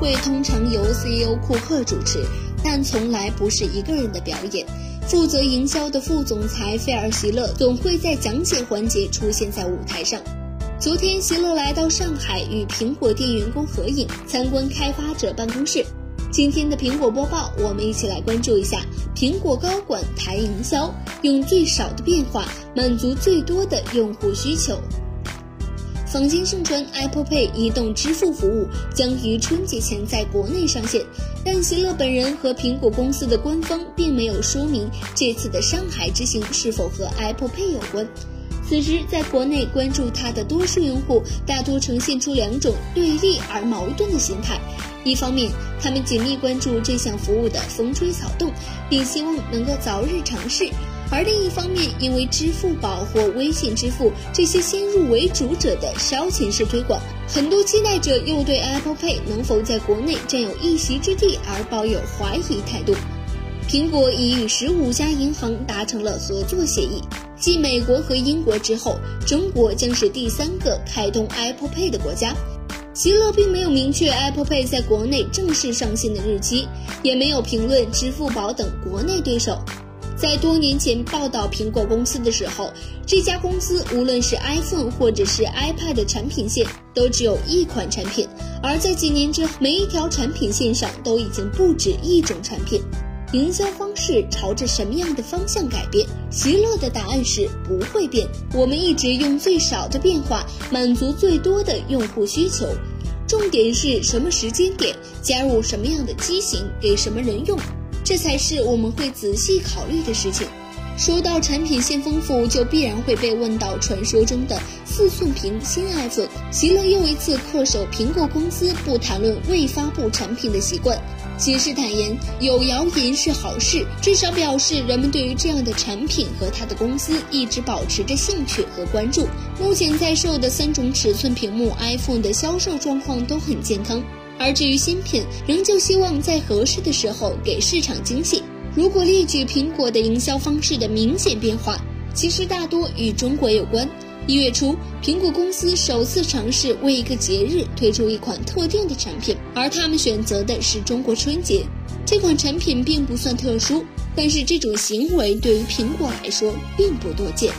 会通常由 CEO 库克主持，但从来不是一个人的表演。负责营销的副总裁费尔·席勒总会在讲解环节出现在舞台上。昨天，席勒来到上海与苹果店员工合影，参观开发者办公室。今天的苹果播报，我们一起来关注一下苹果高管谈营销，用最少的变化满足最多的用户需求。坊间盛传 Apple Pay 移动支付服务将于春节前在国内上线，但席勒本人和苹果公司的官方并没有说明这次的上海之行是否和 Apple Pay 有关。此时，在国内关注它的多数用户大多呈现出两种对立而矛盾的心态：一方面，他们紧密关注这项服务的风吹草动，并希望能够早日尝试。而另一方面，因为支付宝或微信支付这些先入为主者的烧钱式推广，很多期待者又对 Apple Pay 能否在国内占有一席之地而抱有怀疑态度。苹果已与十五家银行达成了合作协议，继美国和英国之后，中国将是第三个开通 Apple Pay 的国家。席勒并没有明确 Apple Pay 在国内正式上线的日期，也没有评论支付宝等国内对手。在多年前报道苹果公司的时候，这家公司无论是 iPhone 或者是 iPad 的产品线都只有一款产品，而在几年之后，每一条产品线上都已经不止一种产品。营销方式朝着什么样的方向改变？席勒的答案是不会变。我们一直用最少的变化满足最多的用户需求，重点是什么时间点加入什么样的机型给什么人用。这才是我们会仔细考虑的事情。说到产品线丰富，就必然会被问到传说中的四寸屏新 iPhone。席勒又一次恪守苹果公司不谈论未发布产品的习惯，解释坦言，有谣言是好事，至少表示人们对于这样的产品和他的公司一直保持着兴趣和关注。目前在售的三种尺寸屏幕 iPhone 的销售状况都很健康。而至于新品，仍旧希望在合适的时候给市场惊喜。如果列举苹果的营销方式的明显变化，其实大多与中国有关。一月初，苹果公司首次尝试为一个节日推出一款特定的产品，而他们选择的是中国春节。这款产品并不算特殊，但是这种行为对于苹果来说并不多见。